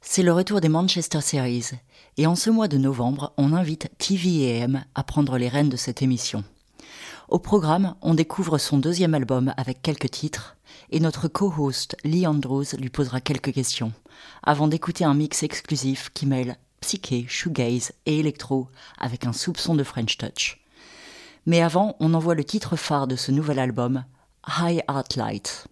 C'est le retour des Manchester Series, et en ce mois de novembre, on invite TV&M à prendre les rênes de cette émission. Au programme, on découvre son deuxième album avec quelques titres, et notre co-host Lee Andrews lui posera quelques questions, avant d'écouter un mix exclusif qui mêle psyché, shoegaze et électro avec un soupçon de French touch. Mais avant, on envoie le titre phare de ce nouvel album, High Art Light.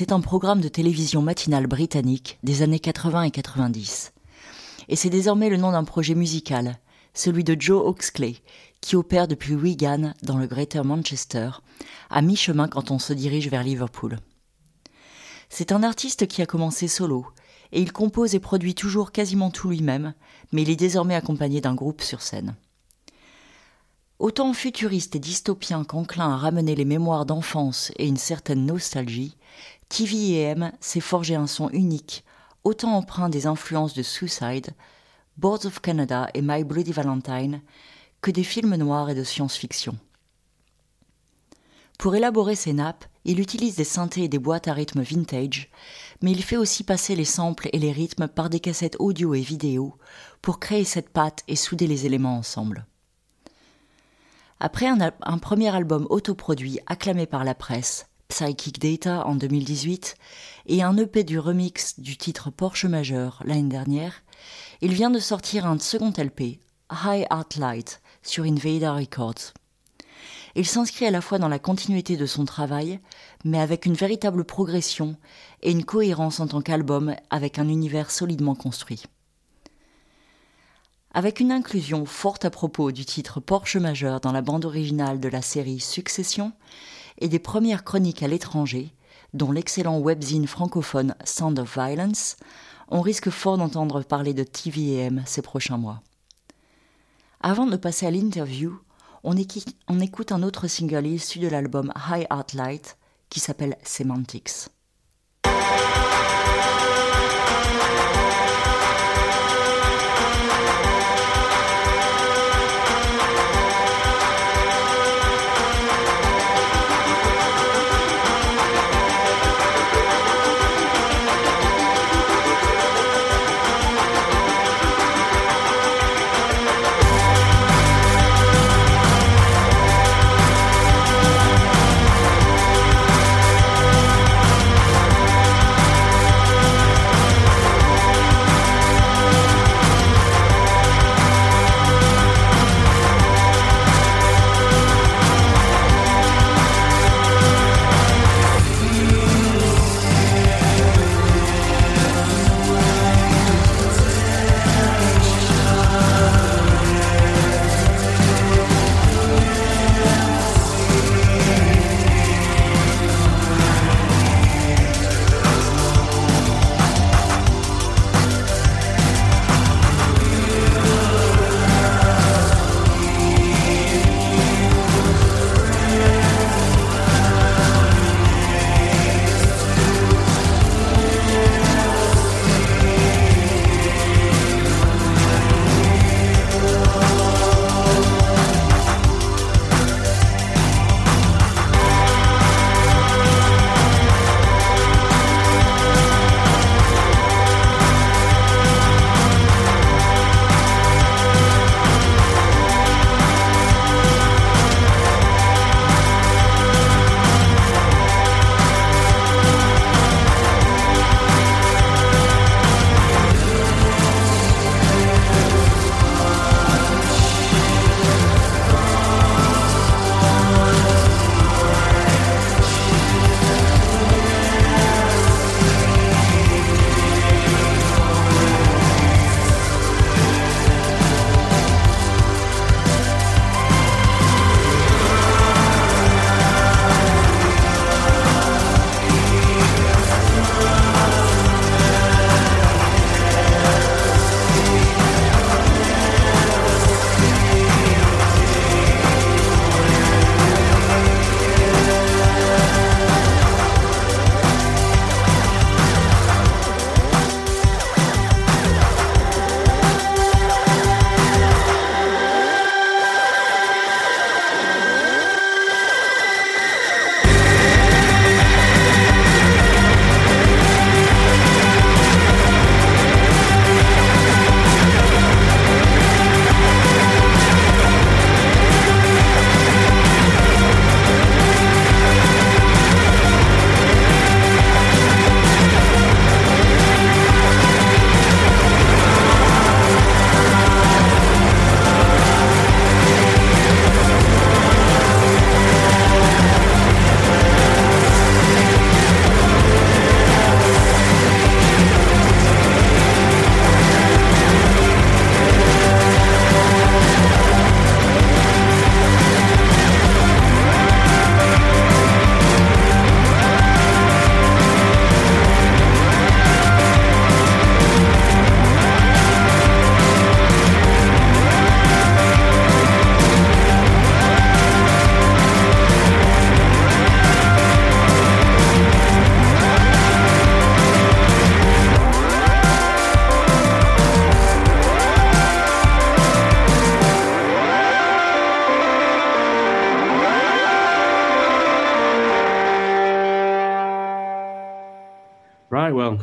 Était un programme de télévision matinale britannique des années 80 et 90. Et c'est désormais le nom d'un projet musical, celui de Joe Oxley, qui opère depuis Wigan dans le Greater Manchester, à mi-chemin quand on se dirige vers Liverpool. C'est un artiste qui a commencé solo, et il compose et produit toujours quasiment tout lui-même, mais il est désormais accompagné d'un groupe sur scène. Autant futuriste et dystopien qu'enclin à ramener les mémoires d'enfance et une certaine nostalgie, TVEM s'est forgé un son unique, autant empreint des influences de Suicide, Boards of Canada et My Bloody Valentine, que des films noirs et de science-fiction. Pour élaborer ses nappes, il utilise des synthés et des boîtes à rythme vintage, mais il fait aussi passer les samples et les rythmes par des cassettes audio et vidéo pour créer cette patte et souder les éléments ensemble. Après un, premier album autoproduit acclamé par la presse, Psychic Data en 2018, et un EP du remix du titre Porsche Majeur l'année dernière, il vient de sortir un second LP, High Art Light, sur Invader Records. Il s'inscrit à la fois dans la continuité de son travail, mais avec une véritable progression et une cohérence en tant qu'album avec un univers solidement construit. Avec une inclusion forte à propos du titre Porsche majeur dans la bande originale de la série Succession et des premières chroniques à l'étranger, dont l'excellent webzine francophone Sound of Violence, on risque fort d'entendre parler de TVM ces prochains mois. Avant de passer à l'interview, on, écoute un autre single issu de l'album High Art Light qui s'appelle Semantics.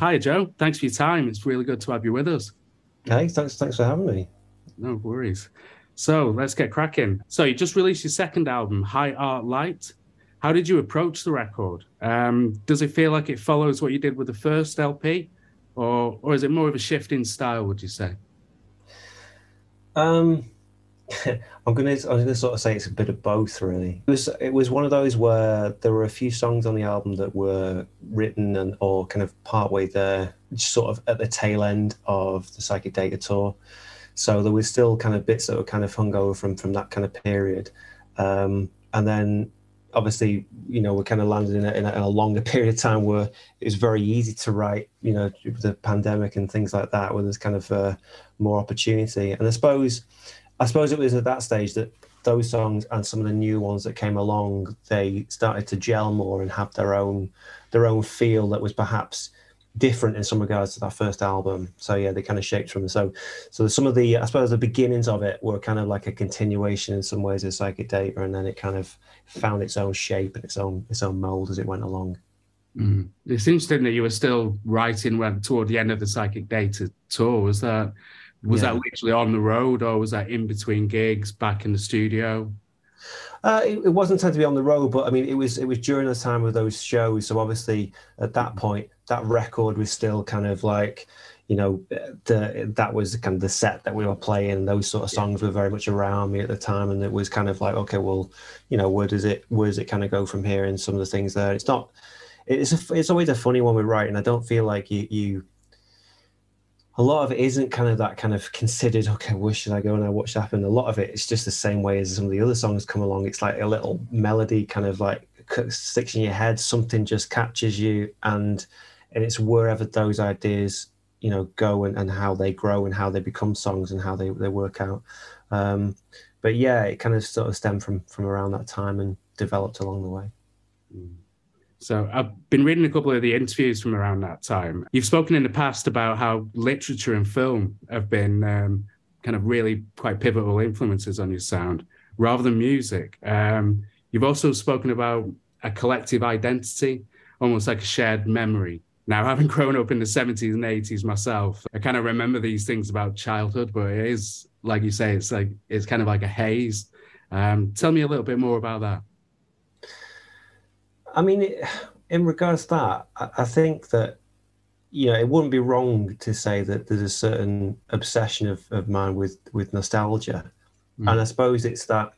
Hi, Joe. Thanks for your time. It's really good to have you with us. Hey, thanks. Thanks for having me. No worries. So let's get cracking. So you just released your second album, High Art Light. How did you approach the record? Um, does it feel like it follows what you did with the first LP, or or is it more of a shift in style? Would you say? Um, I'm gonna I'm gonna sort of say it's a bit of both really. It was it was one of those where there were a few songs on the album that were written and or kind of partway there, sort of at the tail end of the Psychic Data tour. So there was still kind of bits that were kind of hung over from from that kind of period. Um, and then obviously, you know, we kind of landed in a, in a, in a longer period of time where it was very easy to write, you know, the pandemic and things like that, where there's kind of uh, more opportunity. And I suppose I suppose it was at that stage that those songs and some of the new ones that came along, they started to gel more and have their own their own feel that was perhaps different in some regards to that first album. So yeah, they kind of shaped from so so some of the I suppose the beginnings of it were kind of like a continuation in some ways of Psychic Data, and then it kind of found its own shape and its own its own mold as it went along. Mm. It's interesting that you were still writing when toward the end of the Psychic Data tour. Was that was yeah. that literally on the road, or was that in between gigs, back in the studio? Uh, it, it, wasn't tend to be on the road, but I mean, it was it was during the time of those shows. So obviously, at that point, that record was still kind of like, you know, the that was kind of the set that we were playing. Those sort of songs were very much around me at the time, and it was kind of like, okay, well, you know, where does it where does it kind of go from here? And some of the things there, it's not. It's a, it's always a funny one we write, and I don't feel like you you a lot of it isn't kind of that kind of considered okay where should i go now? What should happen? A lot of it it's just the same way as some of the other songs come along. It's like a little melody kind of like sticks in your head something just catches you and and it's wherever those ideas you know go and, and how they grow and how they become songs and how they, they work out. Um, but yeah it kind of sort of stemmed from from around that time and developed along the way. So I've been reading a couple of the interviews from around that time. You've spoken in the past about how literature and film have been um, kind of really quite pivotal influences on your sound rather than music. Um, you've also spoken about a collective identity, almost like a shared memory. Now, having grown up in the 70s and 80s myself, I kind of remember these things about childhood, but it is, like you say, it's like it's kind of like a haze. Um, tell me a little bit more about that. I mean, in regards to that, I, I think that you know it wouldn't be wrong to say that there's a certain obsession of, of mine with with nostalgia, mm. and I suppose it's that.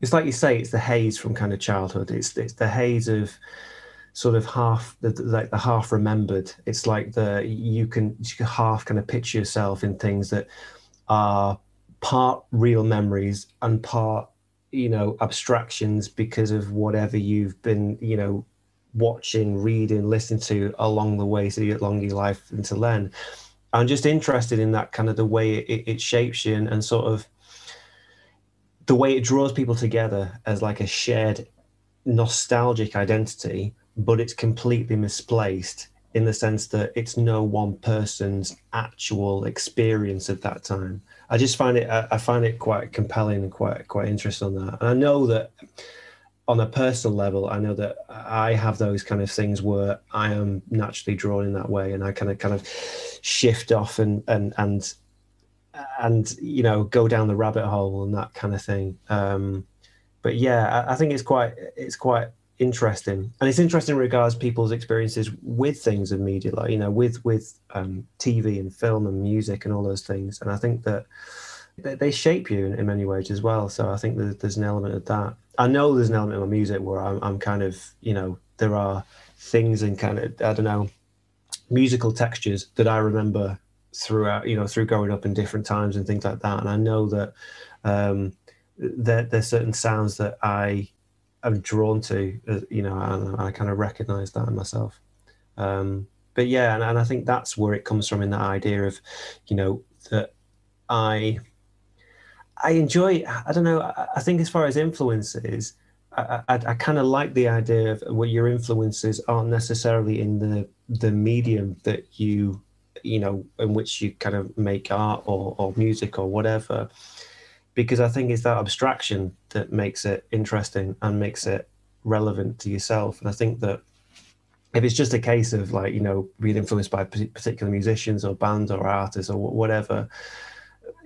It's like you say, it's the haze from kind of childhood. It's it's the haze of sort of half the, like the half remembered. It's like the you can, you can half kind of picture yourself in things that are part real memories and part you know abstractions because of whatever you've been you know watching reading listening to along the way to along your life until then i'm just interested in that kind of the way it, it shapes you and, and sort of the way it draws people together as like a shared nostalgic identity but it's completely misplaced in the sense that it's no one person's actual experience at that time I just find it I find it quite compelling and quite quite interesting on that. And I know that on a personal level, I know that I have those kind of things where I am naturally drawn in that way, and I kind of kind of shift off and and and and you know go down the rabbit hole and that kind of thing. Um, but yeah, I, I think it's quite it's quite interesting. And it's interesting in regards people's experiences with things of media like you know with with um, tv and film and music and all those things. And i think that they, shape you in, in, many ways as well. So i think that there's an element of that. I know there's an element of music where I'm, I'm kind of you know there are things and kind of i don't know musical textures that i remember throughout you know through growing up in different times and things like that. And i know that um there, there's certain sounds that i I'm drawn to, uh, you know, and I kind of recognize that in myself. Um, but yeah, and, and I think that's where it comes from in that idea of, you know, that I, I enjoy. I don't know. I, think as far as influences, I, I, I kind of like the idea of what your influences aren't necessarily in the the medium that you, you know, in which you kind of make art or, or music or whatever because I think it's that abstraction that makes it interesting and makes it relevant to yourself. And I think that if it's just a case of like you know being influenced by particular musicians or bands or artists or whatever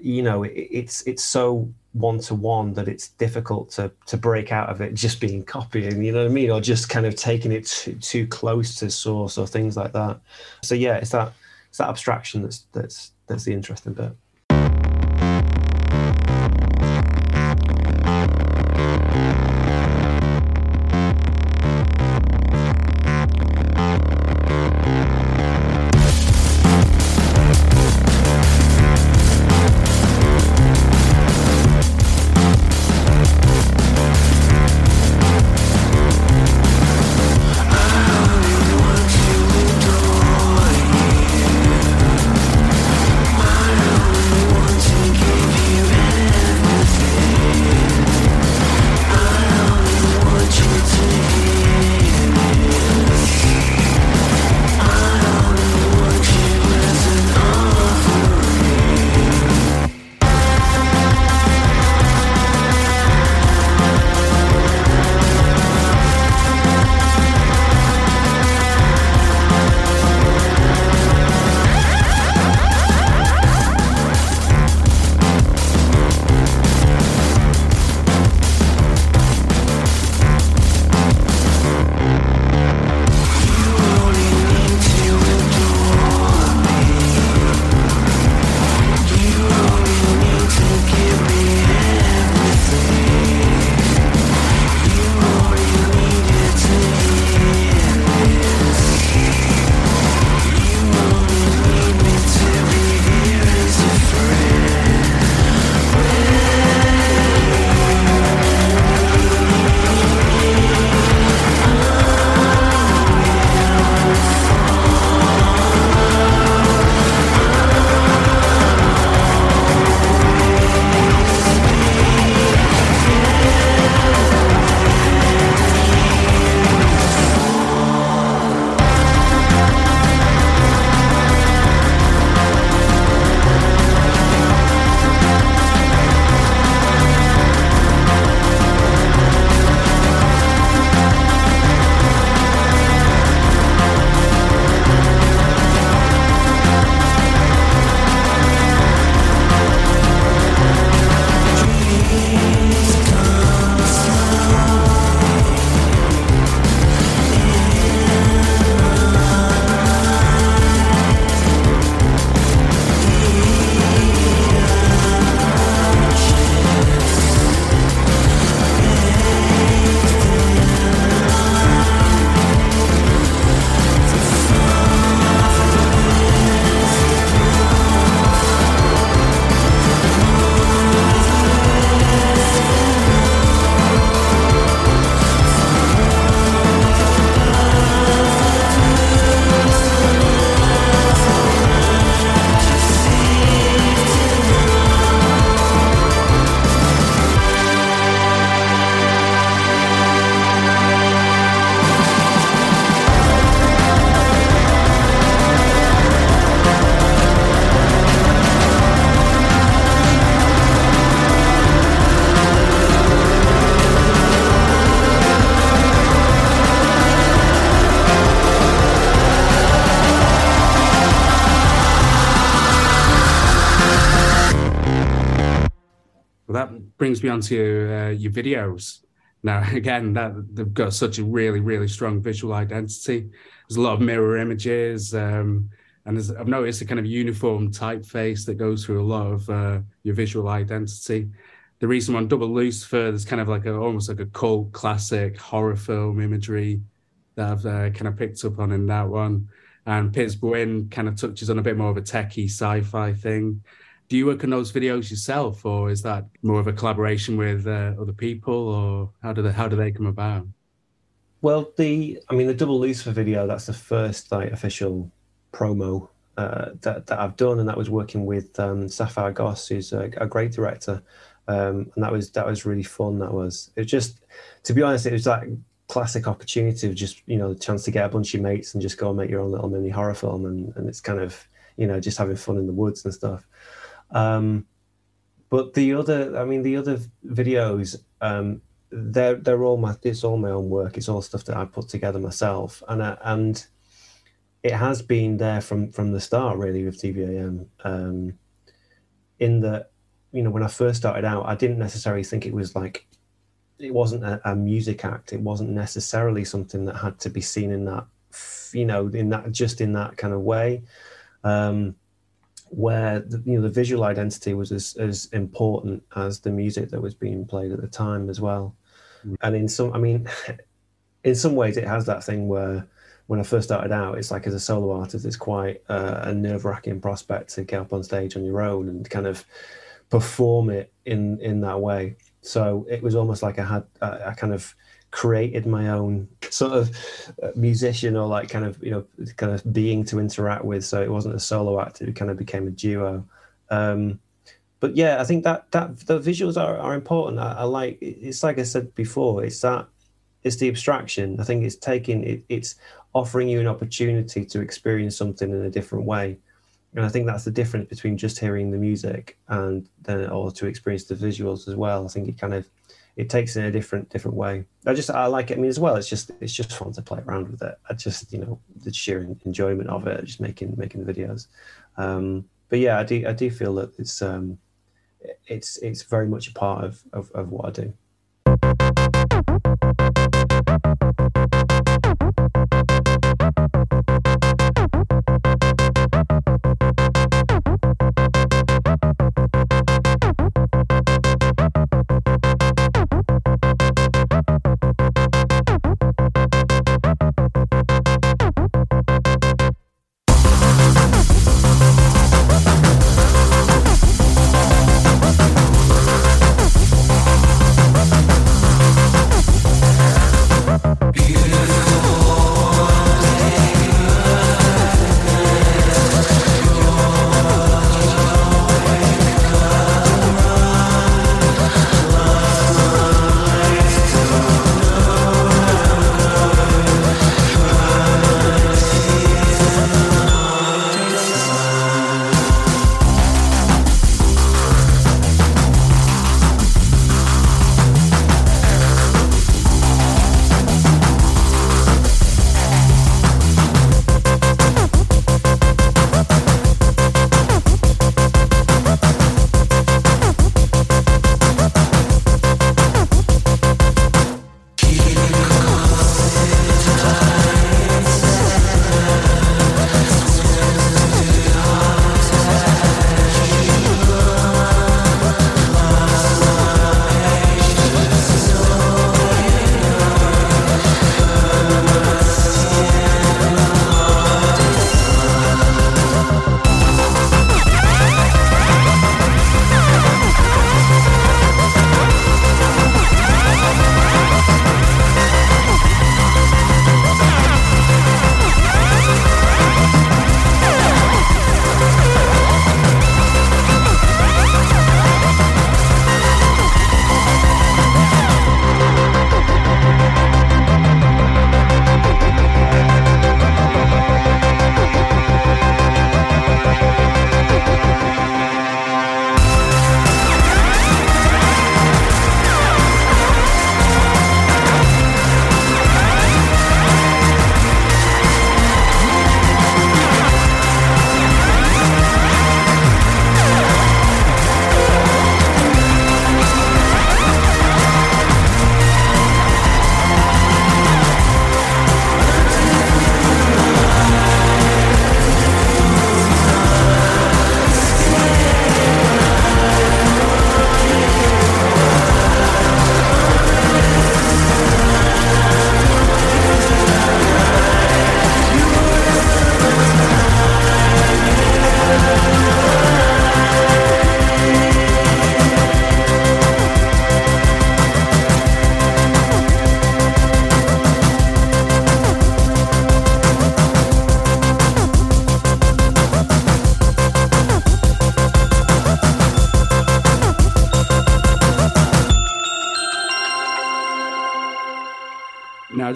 you know it's it's so one to one that it's difficult to to break out of it just being copying you know what i mean? Or just kind of taking it too, too close to source or things like that. So yeah it's that it's that abstraction that's that's that's the interesting bit brings me on to uh, your videos. Now, again, that they've got such a really, really strong visual identity. There's a lot of mirror images, um, and I've noticed a kind of uniform typeface that goes through a lot of uh, your visual identity. The reason one Double Lucifer, there's kind of like a almost like a cult classic horror film imagery that I've uh, kind of picked up on in that one. And Pittsburgh kind of touches on a bit more of a techie sci-fi thing do you work on those videos yourself or is that more of a collaboration with uh, other people or how do they how do they come about? Well the i mean the double lucifer video that's the first like official promo uh, that, that i've done and that was working with um, sapphire goss who's a, a great director. Um, and that was that was really fun that was. It was just to be honest it was that classic opportunity of just you know the chance to get a bunch of mates and just go and make your own little mini horror film and, and it's kind of you know just having fun in the woods and stuff um, but the other, I mean, the other videos, um, they're they're all my it's all my own work. It's all stuff that I put together myself, and I, and it has been there from from the start really with TVAM. Um, in that, you know, when I first started out, I didn't necessarily think it was like it wasn't a, a music act. It wasn't necessarily something that had to be seen in that, you know, in that just in that kind of way. Um, where the, you know the visual identity was as, as important as the music that was being played at the time as well mm. and in some i mean in some ways it has that thing where when i first started out it's like as a solo artist it's quite uh, a nerve-wracking prospect to get up on stage on your own and kind of perform it in in that way so it was almost like i had a, a kind of created my own sort of uh, musician or like kind of you know kind of being to interact with. So it wasn't a solo act it kind of became a duo. Um but yeah i think that that the visuals are, are important. I, I like it's like i said before it's that it's the abstraction. I think it's taking it, it's offering you an opportunity to experience something in a different way. And i think that's the difference between just hearing the music and then or to experience the visuals as well. I think it kind of it takes it in a different different way. I just I like it. I mean, as well, it's just it's just fun to play around with it. I just you know the sheer enjoyment of it, just making making the videos. Um, but yeah, I do I do feel that it's um, it's it's very much a part of of, of what I do.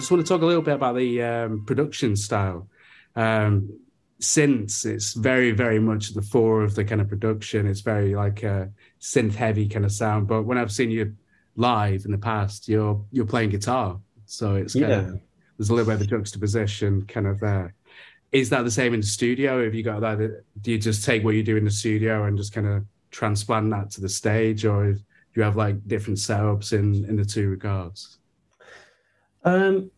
Just want to talk a little bit about the um, production style. Um, since it's very, very much the fore of the kind of production, it's very like a synth heavy kind of sound. But when I've seen you live in the past, you're you're playing guitar. So it's yeah. Of, there's a little bit of a juxtaposition kind of there. Is that the same in the studio? Have you got that? Do you just take what you do in the studio and just kind of transplant that to the stage, or do you have like different setups in in the two regards? Um,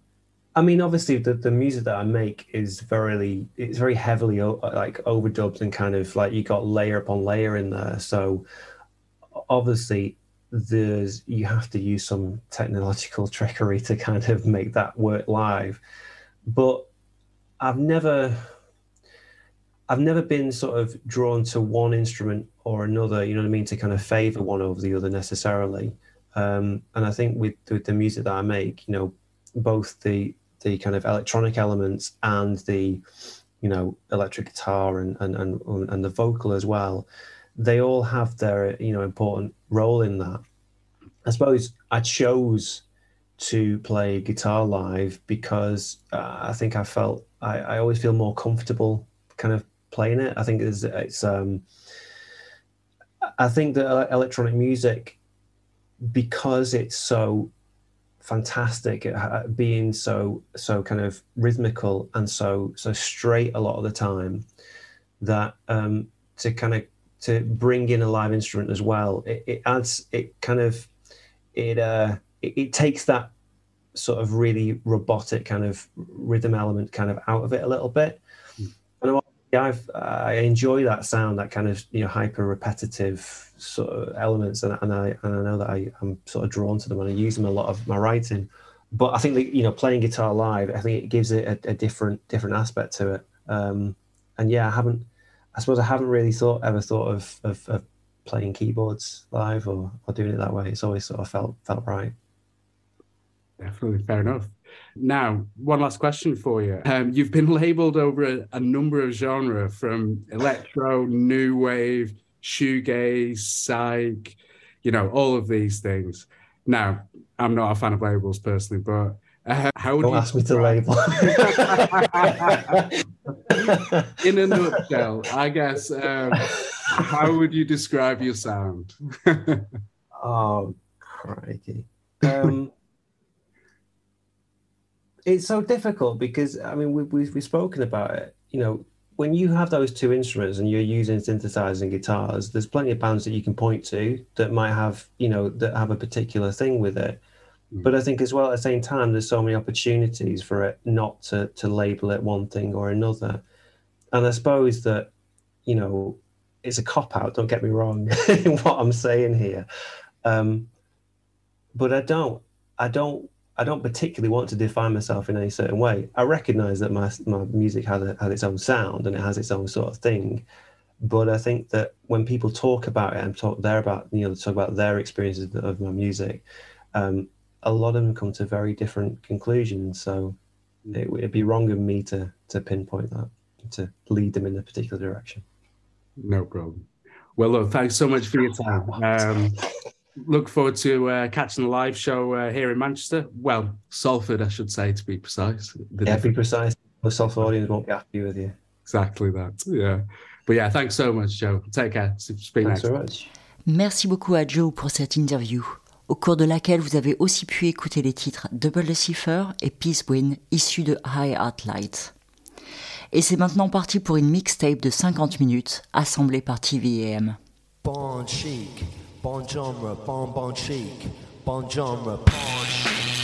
I mean, obviously, the, the music that I make is very, it's very heavily like overdubbed and kind of like you got layer upon layer in there. So obviously, there's you have to use some technological trickery to kind of make that work live. But I've never, I've never been sort of drawn to one instrument or another. You know what I mean? To kind of favor one over the other necessarily. Um, and I think with, with the music that I make, you know, both the the kind of electronic elements and the you know electric guitar and and and, and the vocal as well they all have their you know important role in that. I suppose i chose to play guitar live because uh, i think i felt I, I always feel more comfortable kind of playing it. I think it's, it's um i think that electronic music because it's so fantastic at being so so kind of rhythmical and so so straight a lot of the time that um to kind of to bring in a live instrument as well it, it adds it kind of it uh it, it, takes that sort of really robotic kind of rhythm element kind of out of it a little bit mm. and I've, I enjoy that sound, that kind of you know hyper repetitive sort of elements, and, and I and I know that I, am sort of drawn to them, and I use them a lot of my writing. But I think that you know playing guitar live, I think it gives it a, a different different aspect to it. Um, and yeah, I haven't, I suppose I haven't really thought ever thought of, of, of playing keyboards live or, or doing it that way. It's always sort of felt felt right. Definitely, fair enough. Now, one last question for you. Um, you've been labeled over a, a, number of genre from electro, new wave, shoegaze, psych, you know, all of these things. Now, I'm not a fan of labels personally, but uh, how would Don't you ask me to label? In a nutshell, I guess, um, how would you describe your sound? oh, crikey. Um, it's so difficult because I mean we, we've we've spoken about it. You know, when you have those two instruments and you're using synthesizers and guitars, there's plenty of bands that you can point to that might have you know that have a particular thing with it. Mm. But I think as well at the same time, there's so many opportunities for it not to to label it one thing or another. And I suppose that you know it's a cop out. Don't get me wrong in what I'm saying here, um, but I don't I don't I don't particularly want to define myself in any certain way. I recognize that my, my music has, a, has its own sound and it has its own sort of thing. But I think that when people talk about it and talk there about, you know, talk about their experiences of my music, um, a lot of them come to very different conclusions. So it would be wrong of me to, to pinpoint that, to lead them in a particular direction. No problem. Well, look, thanks so much for your time. Um, look forward to uh, catching the live show uh, here in Manchester. Well, Salford, I should say, to be precise. The yeah, be precise. The Salford audience won't be happy with you. Exactly that. Yeah. But yeah, thanks so much, Joe. Take care. Speak thanks next. so much. Merci beaucoup à Joe pour cette interview, au cours de laquelle vous avez aussi pu écouter les titres Double Decipher et Peace Win, issus de High Art Light. Et c'est maintenant parti pour une mixtape de 50 minutes, assemblée par TVAM. Bon chic. Bon genre, bon bon chic, bon genre, bon chic.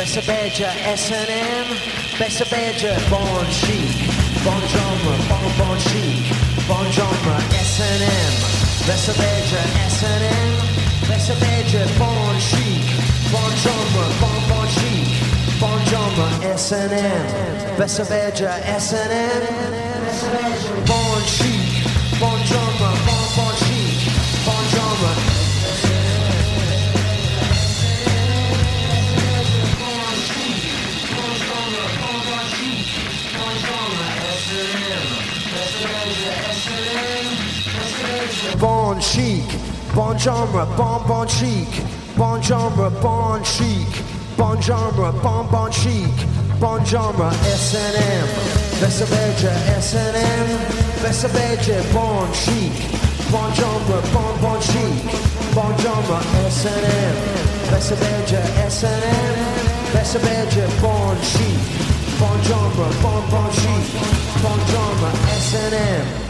Best of S&M. Bessa Badger, Bon Chic, Bon Genre, Bon Bon Chic, Bon Genre, S&M, Bessa Badger, S&M, Bessa Badger, Bon Chic, Bon Genre, Bon Bon Chic, Bon Genre, S&M, Bessa Badger, S&M, Bon Chic, Bon Genre, Bon bon chic, bon genre, bon bon chic, bon genre, bon chic, bon genre, bon bon chic, bon genre, S&M, Vesabedja, S&M, Vesabedja, bon chic, bon genre, bon bon chic, bon genre, S&M, Vesabedja, S&M, Vesabedja, bon chic, bon genre, bon bon chic, bon genre, S&M.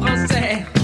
Français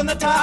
from the top.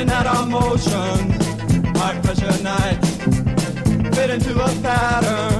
finding out our motion, high pressure nights fit into a pattern.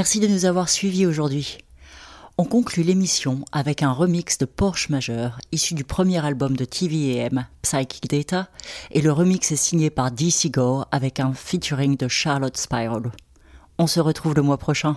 Merci de nous avoir suivis aujourd'hui. On conclut l'émission avec un remix de Porsche Majeur, issu du premier album de TVM, Psychic Data, et le remix est signé par DC Gore avec un featuring de Charlotte Spiral. On se retrouve le mois prochain.